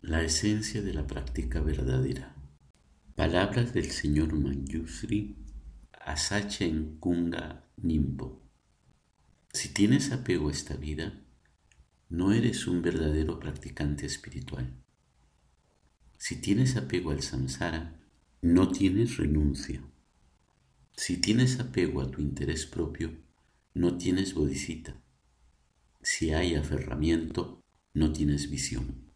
La esencia de la práctica verdadera. Palabras del señor Manjusri Asachen Kunga Nimbo. Si tienes apego a esta vida, no eres un verdadero practicante espiritual. Si tienes apego al samsara, no tienes renuncia. Si tienes apego a tu interés propio, no tienes bodhisattva. Si hay aferramiento, no tienes visión.